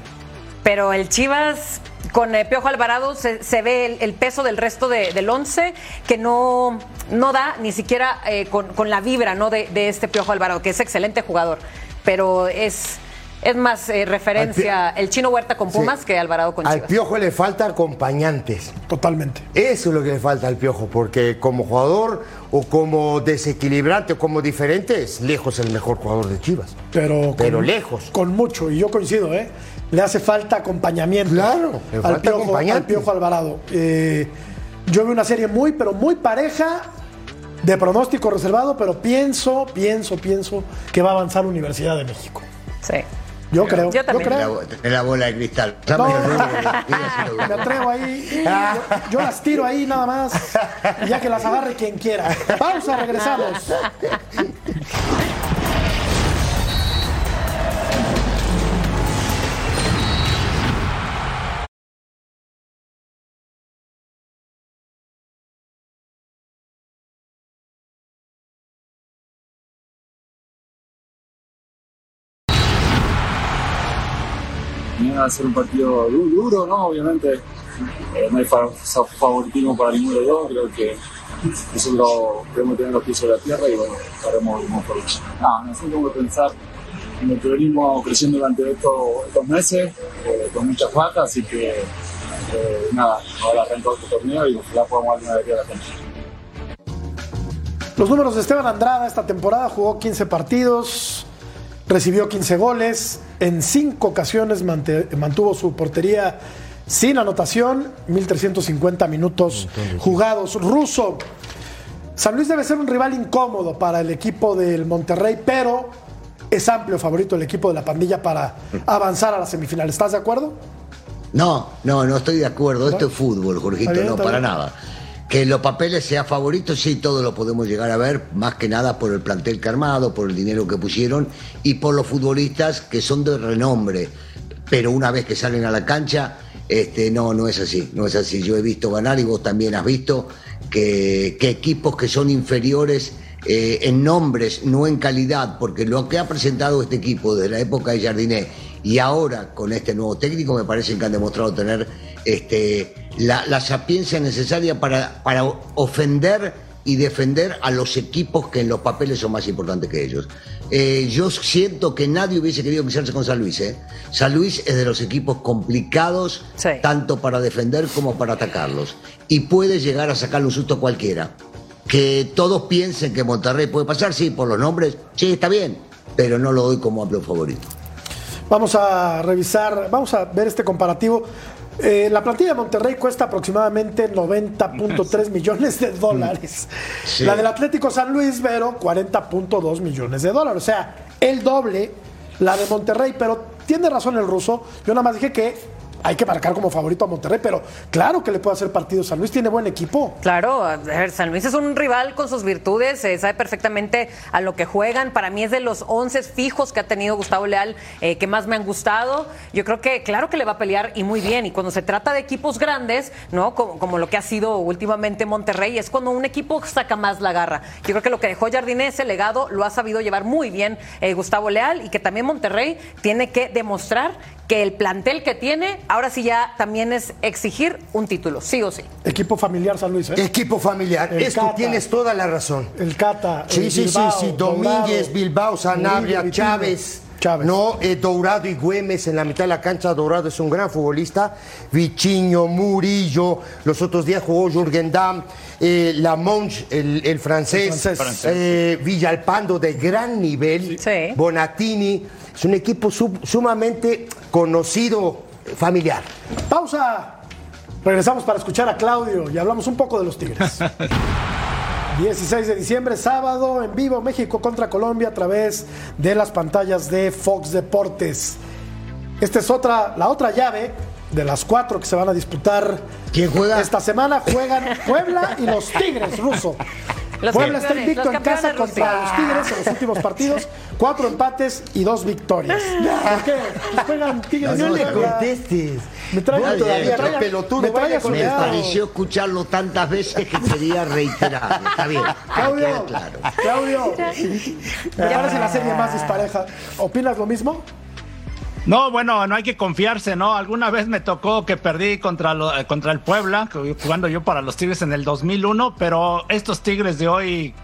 Pero el Chivas, con el Piojo Alvarado, se, ve el, peso del resto del once que no, no da ni siquiera eh, con, la vibra ¿no? de, de este Piojo Alvarado, que es excelente jugador. Pero es es más eh, referencia el chino Huerta con Pumas que Alvarado con Chivas. Al Piojo le falta acompañantes. Totalmente. Eso es lo que le falta al Piojo, porque como jugador o como desequilibrante o como diferente es lejos el mejor jugador de Chivas. Pero, Pero lejos. Con mucho, y yo coincido, ¿eh? Le hace falta acompañamiento. Claro, le falta al, Piojo, al Piojo Alvarado. Eh, yo veo una serie muy, pero muy pareja de pronóstico reservado, pero pienso, pienso, pienso que va a avanzar Universidad de México. Sí. Yo creo. Yo también. Yo La, bola de cristal. [LAUGHS] me atrevo ahí. Yo, las tiro ahí nada más. ya que las agarre quien quiera. Pausa, regresamos. [LAUGHS] va a ser un partido duro, ¿no? Obviamente eh, no hay favoritismo para ninguno de los dos, creo que nosotros tener los pies sobre la tierra y bueno, un por ello. No, nosotros tenemos que pensar en el venimos creciendo durante estos, meses, eh, con muchas bajas, así que eh, nada, ahora arranca otro torneo y ojalá podamos dar una de la cancha. Los números de Esteban Andrada esta temporada jugó 15 partidos, recibió 15 goles, en cinco ocasiones mantuvo su portería sin anotación, 1.350 minutos jugados. Ruso, San Luis debe ser un rival incómodo para el equipo del Monterrey, pero es amplio favorito el equipo de la pandilla para avanzar a la semifinal. ¿Estás de acuerdo? No, no, no estoy de acuerdo. Esto es fútbol, Jorgito, no, para nada. Que los papeles sea favoritos, sí, todo lo podemos llegar a ver, más que nada por el plantel que armado, por el dinero que pusieron y por los futbolistas que son de renombre. Pero una vez que salen a la cancha, este, no, no es así, no es así. Yo he visto ganar y vos también has visto que, equipos que son inferiores eh, en nombres, no en calidad, porque lo que ha presentado este equipo desde la época de Jardiné y ahora con este nuevo técnico me parece que han demostrado tener este, la, sapiencia necesaria para, para ofender y defender a los equipos que en los papeles son más importantes que ellos. Eh, yo siento que nadie hubiese querido quedarse con San Luis. ¿eh? San Luis es de los equipos complicados, tanto para defender como para atacarlos. Y puede llegar a sacarle un susto a cualquiera. Que todos piensen que Monterrey puede pasar, sí, por los nombres, sí, está bien, pero no lo doy como amplio favorito. Vamos a revisar, vamos a ver este comparativo. Eh, la plantilla de Monterrey cuesta aproximadamente 90.3 [LAUGHS] millones de dólares. La del Atlético San Luis, Vero, 40.2 millones de dólares. O sea, el doble la de Monterrey, pero tiene razón el ruso. Yo nada más dije que hay que marcar como favorito a Monterrey, pero claro que le puede hacer partido. San Luis tiene buen equipo. Claro, San Luis es un rival con sus virtudes, sabe perfectamente a lo que juegan. Para mí es de los 11 fijos que ha tenido Gustavo Leal eh, que más me han gustado. Yo creo que, claro que le va a pelear y muy bien. Y cuando se trata de equipos grandes, ¿no? Como, lo que ha sido últimamente Monterrey, es cuando un equipo saca más la garra. Yo creo que lo que dejó Jardine, ese legado, lo ha sabido llevar muy bien eh, Gustavo Leal y que también Monterrey tiene que demostrar que el plantel que tiene, ahora sí ya también es exigir un título, sí o sí. Equipo familiar San Luis, ¿eh? Equipo familiar, esto tienes toda la razón. El Cata, Sí, sí, sí, sí, Domínguez, Bilbao, Sanabria, Chávez. Chávez. No, eh, Dourado y Güemes en la mitad de la cancha. Dourado es un gran futbolista. Vichiño, Murillo. Los otros días jugó Jürgen Damm. Eh, Lamonge, el, francés. Eh, Villalpando de gran nivel. Bonatini. Es un equipo sumamente conocido, familiar. Pausa. Regresamos para escuchar a Claudio y hablamos un poco de los Tigres. [LAUGHS] 16 de diciembre, sábado, en vivo, México contra Colombia a través de las pantallas de Fox Deportes. Esta es otra, la otra llave de las cuatro que se van a disputar. ¿Quién juega? Esta semana juegan Puebla y los Tigres, ruso. Puebla está invicto en casa contra los Tigres en los últimos partidos. Cuatro empates y dos victorias. ¿Por qué? Juegan Tigres. No, le contestes. Me trae todavía me pelotudo. Me, me pareció escucharlo tantas veces que quería reiterar. Está bien. Claudio, claro. Claudio, [LAUGHS] me parece la serie más dispareja. ¿Opinas lo mismo? No, bueno, no hay que confiarse, ¿no? Alguna vez me tocó que perdí contra, eh, contra el Puebla, jugando yo para los Tigres en el 2001, pero estos Tigres de hoy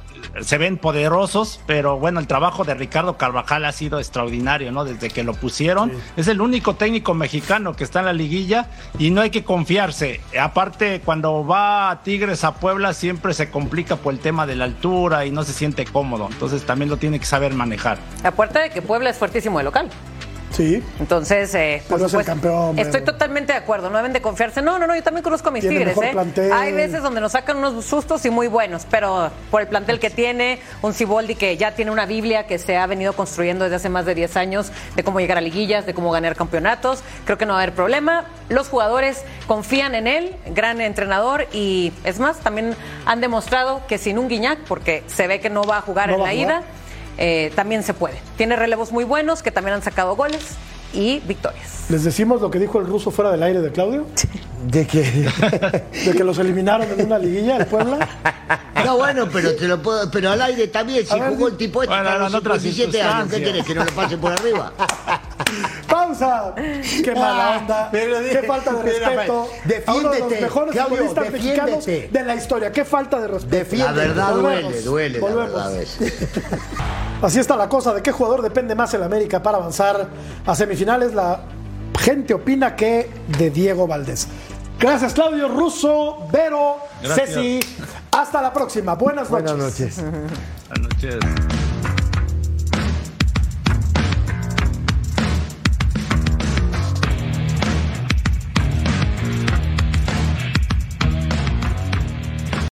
se ven poderosos, pero bueno, el trabajo de Ricardo Carvajal ha sido extraordinario, ¿no? Desde que lo pusieron. Es el único técnico mexicano que está en la liguilla y no hay que confiarse. Aparte, cuando va a Tigres a Puebla siempre se complica por el tema de la altura y no se siente cómodo. Entonces también lo tiene que saber manejar. Aparte de que Puebla es fuertísimo de local. Sí. Entonces, eh, por supuesto, campeón, estoy totalmente de acuerdo. No deben de confiarse. No, no, no, yo también conozco a mis tigres. ¿eh? Hay veces donde nos sacan unos sustos y muy buenos, pero por el plantel que tiene, un Ciboldi que ya tiene una Biblia que se ha venido construyendo desde hace más de 10 años de cómo llegar a liguillas, de cómo ganar campeonatos, creo que no va a haber problema. Los jugadores confían en él, gran entrenador, y es más, también han demostrado que sin un Guiñac, porque se ve que no va a jugar en la ida eh, también se puede. Tiene relevos muy buenos que también han sacado goles y victorias. ¿Les decimos lo que dijo el ruso fuera del aire de Claudio? ¿De qué? [LAUGHS] ¿De que los eliminaron en una liguilla el Puebla? No, bueno, pero te lo puedo, pero al aire también, si jugó el tipo este bueno, los 17 años, ¿qué querés? ¿Que no lo pase por arriba? [LAUGHS] [LAUGHS] ¡Pausa! ¡Qué mala onda! ¡Qué falta de respeto! Defiéndete, a uno de los mejores Claudio, futbolistas mexicanos de la historia. ¡Qué falta de respeto! Defiéndete. La verdad duele, duele, Volvemos. la verdad [LAUGHS] Así está la cosa. ¿De qué jugador depende más el América para avanzar a semifinales? La gente opina que de Diego Valdés. Gracias, Claudio Russo, Vero, Ceci. Hasta la próxima. Buenas noches. Buenas noches. Buenas noches.